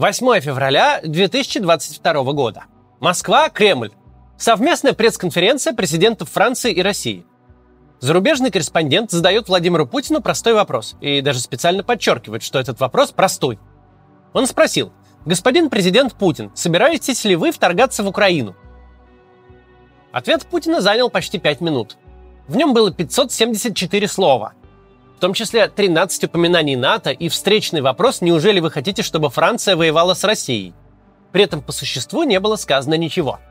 8 февраля 2022 года. Москва, Кремль. Совместная пресс-конференция президентов Франции и России. Зарубежный корреспондент задает Владимиру Путину простой вопрос и даже специально подчеркивает, что этот вопрос простой. Он спросил, господин президент Путин, собираетесь ли вы вторгаться в Украину? Ответ Путина занял почти 5 минут. В нем было 574 слова, в том числе 13 упоминаний НАТО и встречный вопрос «Неужели вы хотите, чтобы Франция воевала с Россией?» При этом по существу не было сказано ничего –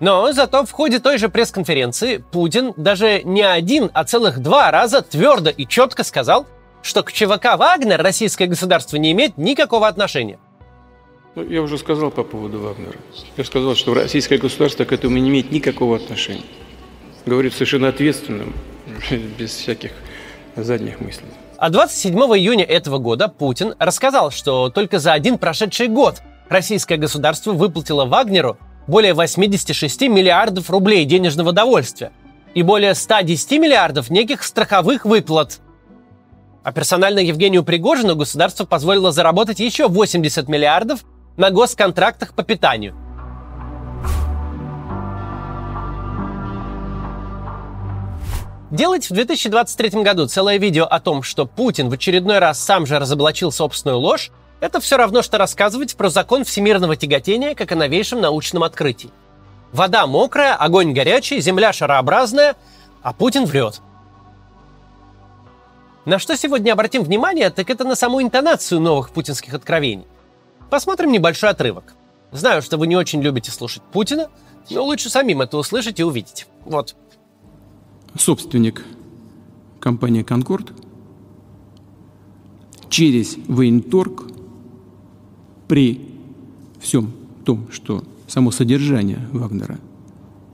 но зато в ходе той же пресс-конференции Путин даже не один, а целых два раза твердо и четко сказал, что к ЧВК «Вагнер» российское государство не имеет никакого отношения. Ну, я уже сказал по поводу Вагнера. Я сказал, что российское государство к этому не имеет никакого отношения. Говорит совершенно ответственным, без всяких задних мыслей. А 27 июня этого года Путин рассказал, что только за один прошедший год российское государство выплатило Вагнеру более 86 миллиардов рублей денежного довольствия и более 110 миллиардов неких страховых выплат. А персонально Евгению Пригожину государство позволило заработать еще 80 миллиардов на госконтрактах по питанию. Делать в 2023 году целое видео о том, что Путин в очередной раз сам же разоблачил собственную ложь, это все равно, что рассказывать про закон всемирного тяготения как о новейшем научном открытии. Вода мокрая, огонь горячий, земля шарообразная, а Путин врет. На что сегодня обратим внимание, так это на саму интонацию новых путинских откровений. Посмотрим небольшой отрывок. Знаю, что вы не очень любите слушать Путина, но лучше самим это услышать и увидеть. Вот. Собственник компании «Конкорд» через военторг при всем том, что само содержание Вагнера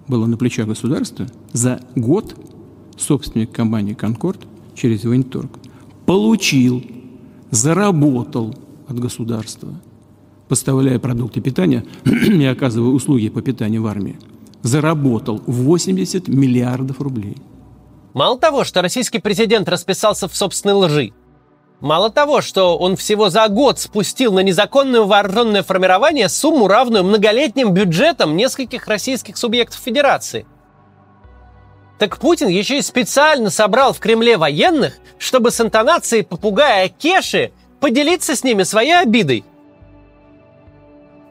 было на плечах государства, за год собственник компании «Конкорд» через военторг получил, заработал от государства, поставляя продукты питания и оказывая услуги по питанию в армии, заработал 80 миллиардов рублей. Мало того, что российский президент расписался в собственной лжи, Мало того, что он всего за год спустил на незаконное вооруженное формирование сумму, равную многолетним бюджетам нескольких российских субъектов Федерации. Так Путин еще и специально собрал в Кремле военных, чтобы с интонацией попугая Кеши поделиться с ними своей обидой.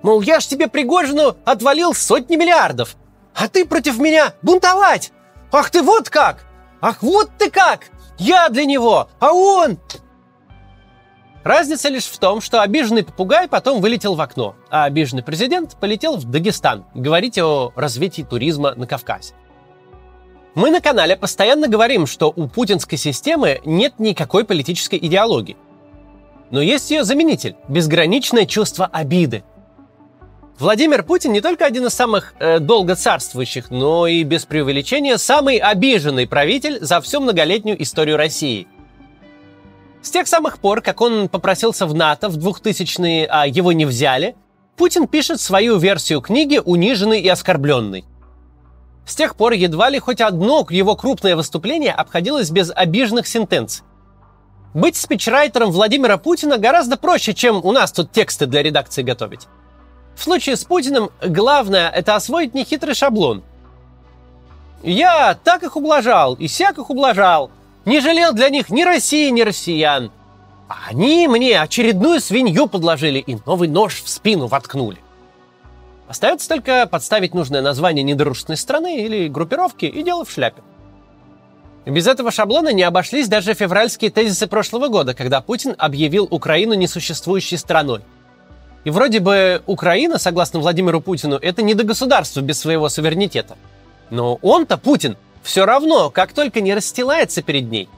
Мол, я ж тебе Пригожину отвалил сотни миллиардов, а ты против меня бунтовать! Ах ты вот как! Ах вот ты как! Я для него, а он... Разница лишь в том, что обиженный попугай потом вылетел в окно, а обиженный президент полетел в Дагестан говорить о развитии туризма на Кавказе. Мы на канале постоянно говорим, что у путинской системы нет никакой политической идеологии. Но есть ее заменитель – безграничное чувство обиды. Владимир Путин не только один из самых э, долго царствующих, но и без преувеличения самый обиженный правитель за всю многолетнюю историю России – с тех самых пор, как он попросился в НАТО в 2000-е, а его не взяли, Путин пишет свою версию книги «Униженный и оскорбленный». С тех пор едва ли хоть одно его крупное выступление обходилось без обиженных сентенций. Быть спичрайтером Владимира Путина гораздо проще, чем у нас тут тексты для редакции готовить. В случае с Путиным главное – это освоить нехитрый шаблон. Я так их ублажал и сяк их ублажал – не жалел для них ни России, ни россиян. Они мне очередную свинью подложили и новый нож в спину воткнули. Остается только подставить нужное название недружественной страны или группировки и дело в шляпе. Без этого шаблона не обошлись даже февральские тезисы прошлого года, когда Путин объявил Украину несуществующей страной. И вроде бы Украина, согласно Владимиру Путину, это не до государства без своего суверенитета. Но он-то, Путин, все равно, как только не расстилается перед ней,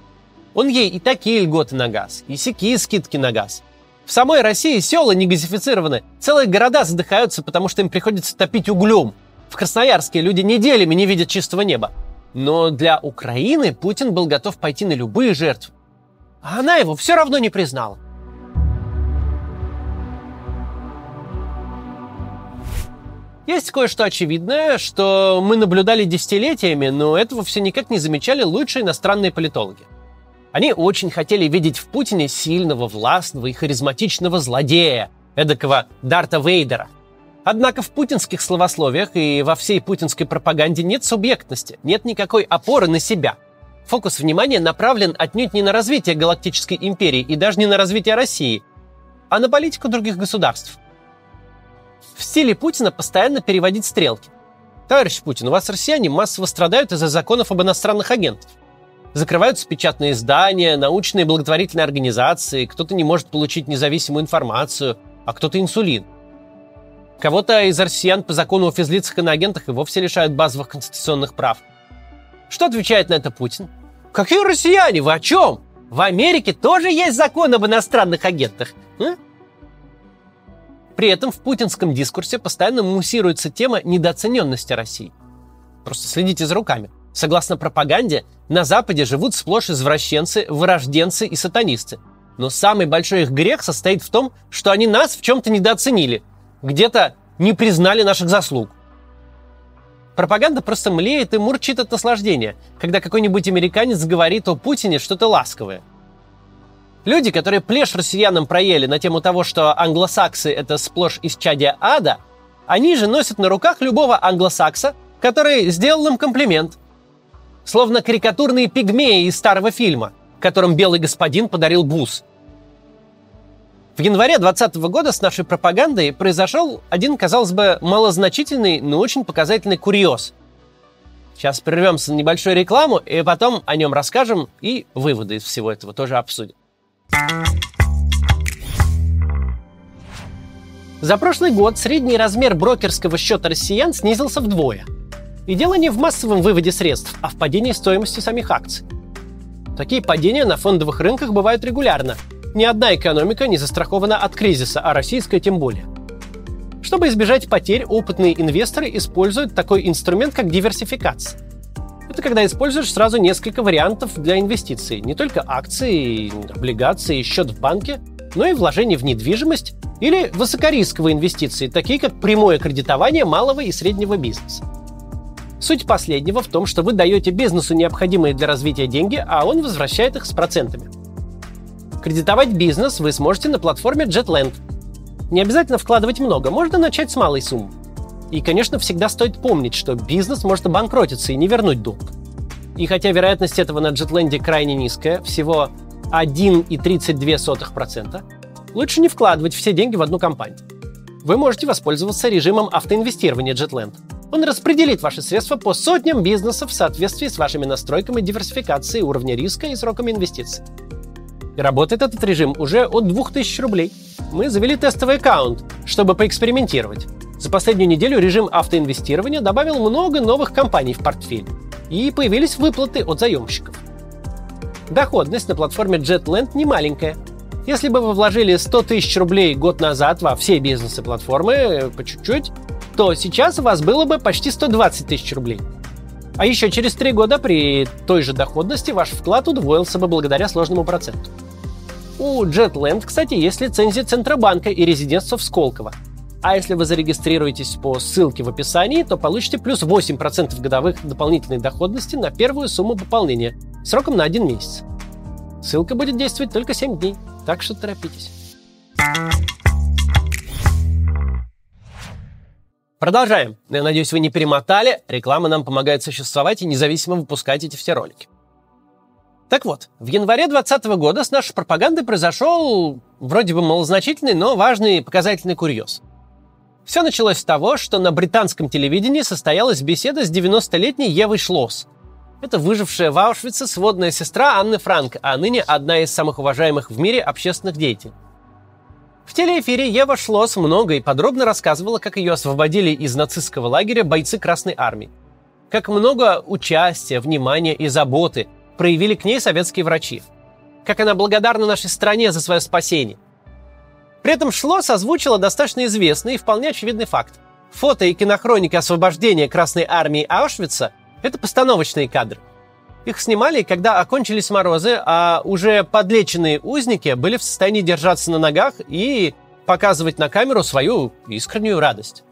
он ей и такие льготы на газ, и сякие скидки на газ. В самой России села не газифицированы, целые города задыхаются, потому что им приходится топить углем. В Красноярске люди неделями не видят чистого неба. Но для Украины Путин был готов пойти на любые жертвы. А она его все равно не признала. Есть кое-что очевидное, что мы наблюдали десятилетиями, но этого все никак не замечали лучшие иностранные политологи. Они очень хотели видеть в Путине сильного, властного и харизматичного злодея, эдакого Дарта Вейдера. Однако в путинских словословиях и во всей путинской пропаганде нет субъектности, нет никакой опоры на себя. Фокус внимания направлен отнюдь не на развитие галактической империи и даже не на развитие России, а на политику других государств. В стиле Путина постоянно переводить стрелки. Товарищ Путин, у вас россияне массово страдают из-за законов об иностранных агентах. Закрываются печатные издания, научные и благотворительные организации, кто-то не может получить независимую информацию, а кто-то инсулин – Кого-то из россиян по закону о физлицах и на агентах и вовсе лишают базовых конституционных прав. Что отвечает на это Путин? Какие россияне? Вы о чем? В Америке тоже есть закон об иностранных агентах. А? При этом в путинском дискурсе постоянно муссируется тема недооцененности России. Просто следите за руками. Согласно пропаганде, на Западе живут сплошь извращенцы, вырожденцы и сатанисты. Но самый большой их грех состоит в том, что они нас в чем-то недооценили – где-то не признали наших заслуг. Пропаганда просто млеет и мурчит от наслаждения, когда какой-нибудь американец говорит о Путине что-то ласковое. Люди, которые плешь россиянам проели на тему того, что англосаксы – это сплошь из чадия ада, они же носят на руках любого англосакса, который сделал им комплимент. Словно карикатурные пигмеи из старого фильма, которым белый господин подарил бус – в январе 2020 года с нашей пропагандой произошел один, казалось бы, малозначительный, но очень показательный курьез. Сейчас прервемся на небольшую рекламу, и потом о нем расскажем и выводы из всего этого тоже обсудим. За прошлый год средний размер брокерского счета россиян снизился вдвое. И дело не в массовом выводе средств, а в падении стоимости самих акций. Такие падения на фондовых рынках бывают регулярно – ни одна экономика не застрахована от кризиса, а российская тем более. Чтобы избежать потерь, опытные инвесторы используют такой инструмент, как диверсификация. Это когда используешь сразу несколько вариантов для инвестиций. Не только акции, облигации, счет в банке, но и вложения в недвижимость или высокорисковые инвестиции, такие как прямое кредитование малого и среднего бизнеса. Суть последнего в том, что вы даете бизнесу необходимые для развития деньги, а он возвращает их с процентами. Кредитовать бизнес вы сможете на платформе JetLand. Не обязательно вкладывать много, можно начать с малой суммы. И, конечно, всегда стоит помнить, что бизнес может обанкротиться и не вернуть долг. И хотя вероятность этого на JetLand крайне низкая, всего 1,32%, лучше не вкладывать все деньги в одну компанию. Вы можете воспользоваться режимом автоинвестирования JetLand. Он распределит ваши средства по сотням бизнесов в соответствии с вашими настройками диверсификации уровня риска и сроками инвестиций. И работает этот режим уже от 2000 рублей. Мы завели тестовый аккаунт, чтобы поэкспериментировать. За последнюю неделю режим автоинвестирования добавил много новых компаний в портфель. И появились выплаты от заемщиков. Доходность на платформе JetLand не маленькая. Если бы вы вложили 100 тысяч рублей год назад во все бизнесы платформы э, по чуть-чуть, то сейчас у вас было бы почти 120 тысяч рублей. А еще через три года при той же доходности ваш вклад удвоился бы благодаря сложному проценту. У JetLand, кстати, есть лицензия Центробанка и резидентство в Сколково. А если вы зарегистрируетесь по ссылке в описании, то получите плюс 8% годовых дополнительной доходности на первую сумму пополнения сроком на один месяц. Ссылка будет действовать только 7 дней, так что торопитесь. Продолжаем. Я надеюсь, вы не перемотали. Реклама нам помогает существовать и независимо выпускать эти все ролики. Так вот, в январе 2020 года с нашей пропагандой произошел вроде бы малозначительный, но важный показательный курьез. Все началось с того, что на британском телевидении состоялась беседа с 90-летней Евой Шлосс. Это выжившая в Аушвице сводная сестра Анны Франк, а ныне одна из самых уважаемых в мире общественных деятелей. В телеэфире Ева Шлосс много и подробно рассказывала, как ее освободили из нацистского лагеря бойцы Красной Армии. Как много участия, внимания и заботы проявили к ней советские врачи. Как она благодарна нашей стране за свое спасение. При этом Шлосс озвучила достаточно известный и вполне очевидный факт. Фото и кинохроника освобождения Красной Армии Аушвица – это постановочные кадры. Их снимали, когда окончились морозы, а уже подлеченные узники были в состоянии держаться на ногах и показывать на камеру свою искреннюю радость.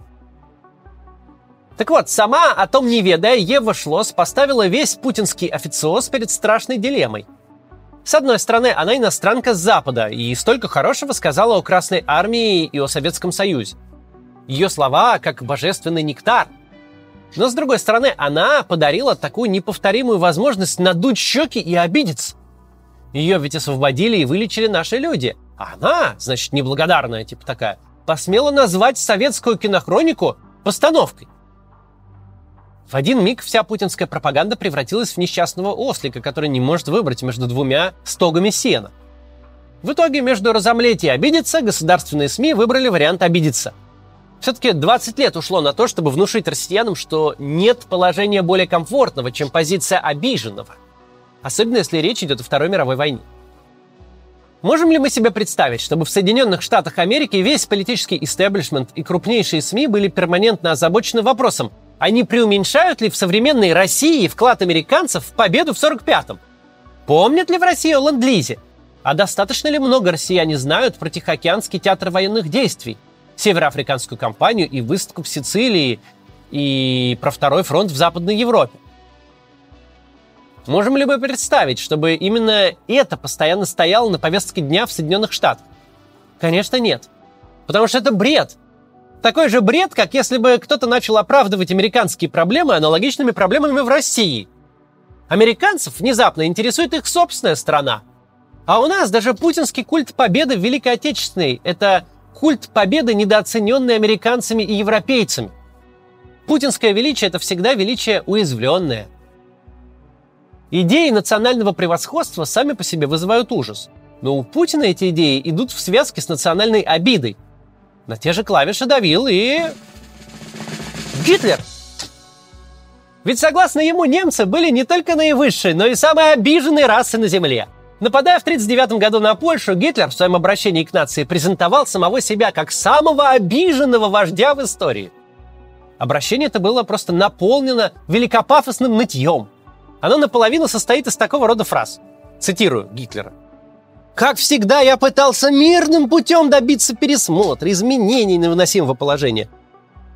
Так вот, сама о том не ведая, Ева Шлосс поставила весь путинский официоз перед страшной дилеммой. С одной стороны, она иностранка с Запада и столько хорошего сказала о Красной Армии и о Советском Союзе. Ее слова как божественный нектар. Но с другой стороны, она подарила такую неповторимую возможность надуть щеки и обидеться. Ее ведь освободили и вылечили наши люди. А она, значит, неблагодарная, типа такая, посмела назвать советскую кинохронику постановкой. В один миг вся путинская пропаганда превратилась в несчастного ослика, который не может выбрать между двумя стогами сена. В итоге между разомлеть и обидеться государственные СМИ выбрали вариант обидеться. Все-таки 20 лет ушло на то, чтобы внушить россиянам, что нет положения более комфортного, чем позиция обиженного. Особенно если речь идет о Второй мировой войне. Можем ли мы себе представить, чтобы в Соединенных Штатах Америки весь политический истеблишмент и крупнейшие СМИ были перманентно озабочены вопросом, они преуменьшают ли в современной России вклад американцев в победу в 45-м? Помнят ли в России о ленд-лизе? А достаточно ли много россияне знают про Тихоокеанский театр военных действий, североафриканскую кампанию и высадку в Сицилии, и про второй фронт в Западной Европе? Можем ли мы представить, чтобы именно это постоянно стояло на повестке дня в Соединенных Штатах? Конечно, нет. Потому что это бред. Такой же бред, как если бы кто-то начал оправдывать американские проблемы аналогичными проблемами в России. Американцев внезапно интересует их собственная страна. А у нас даже путинский культ победы в Великой Отечественной – это культ победы, недооцененный американцами и европейцами. Путинское величие – это всегда величие уязвленное. Идеи национального превосходства сами по себе вызывают ужас. Но у Путина эти идеи идут в связке с национальной обидой, на те же клавиши давил и... Гитлер! Ведь согласно ему немцы были не только наивысшей, но и самой обиженной расой на Земле. Нападая в 1939 году на Польшу, Гитлер в своем обращении к нации презентовал самого себя как самого обиженного вождя в истории. Обращение это было просто наполнено великопафосным нытьем. Оно наполовину состоит из такого рода фраз. Цитирую Гитлера – как всегда, я пытался мирным путем добиться пересмотра, изменений невыносимого положения.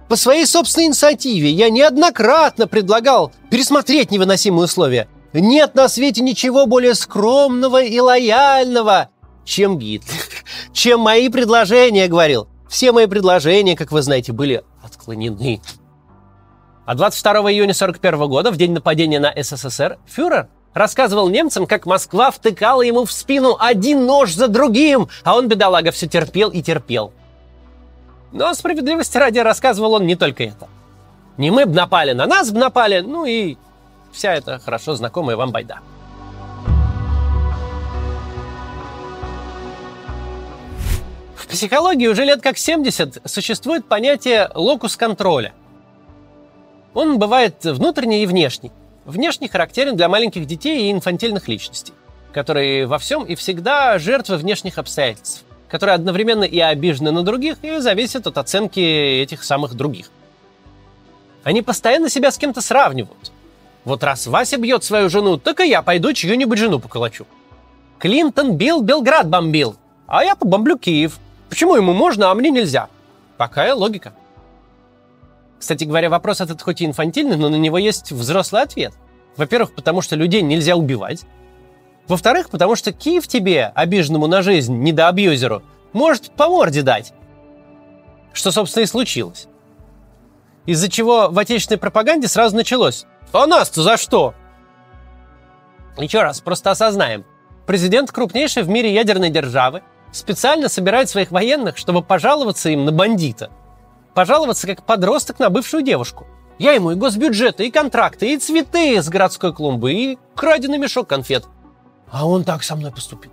По своей собственной инициативе я неоднократно предлагал пересмотреть невыносимые условия. Нет на свете ничего более скромного и лояльного, чем Гитлер. Чем мои предложения, говорил. Все мои предложения, как вы знаете, были отклонены. А 22 июня 1941 года, в день нападения на СССР, фюрер Рассказывал немцам, как Москва втыкала ему в спину один нож за другим, а он, бедолага, все терпел и терпел. Но справедливости ради рассказывал он не только это. Не мы б напали, на нас б напали, ну и вся эта хорошо знакомая вам байда. В психологии уже лет как 70 существует понятие локус контроля. Он бывает внутренний и внешний. Внешне характерен для маленьких детей и инфантильных личностей, которые во всем и всегда жертвы внешних обстоятельств, которые одновременно и обижены на других, и зависят от оценки этих самых других. Они постоянно себя с кем-то сравнивают. Вот раз Вася бьет свою жену, так и я пойду чью-нибудь жену поколочу. Клинтон бил, Белград бомбил, а я побомблю Киев. Почему ему можно, а мне нельзя? Какая логика? Кстати говоря, вопрос этот хоть и инфантильный, но на него есть взрослый ответ. Во-первых, потому что людей нельзя убивать. Во-вторых, потому что Киев тебе, обиженному на жизнь, недоабьюзеру, может по морде дать. Что, собственно, и случилось. Из-за чего в отечественной пропаганде сразу началось. А нас-то за что? Еще раз, просто осознаем. Президент крупнейшей в мире ядерной державы специально собирает своих военных, чтобы пожаловаться им на бандита – пожаловаться как подросток на бывшую девушку. Я ему и госбюджеты, и контракты, и цветы с городской клумбы, и краденый мешок конфет. А он так со мной поступил.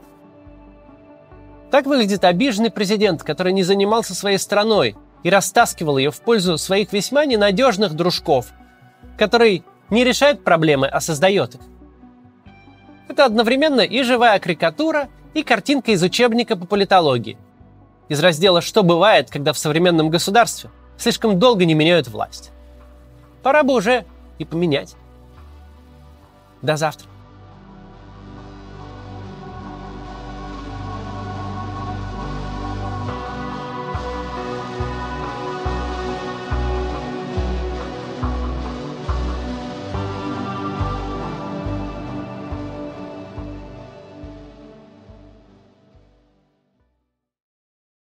Так выглядит обиженный президент, который не занимался своей страной и растаскивал ее в пользу своих весьма ненадежных дружков, который не решает проблемы, а создает их. Это одновременно и живая карикатура, и картинка из учебника по политологии – из раздела «Что бывает, когда в современном государстве слишком долго не меняют власть». Пора бы уже и поменять. До завтра.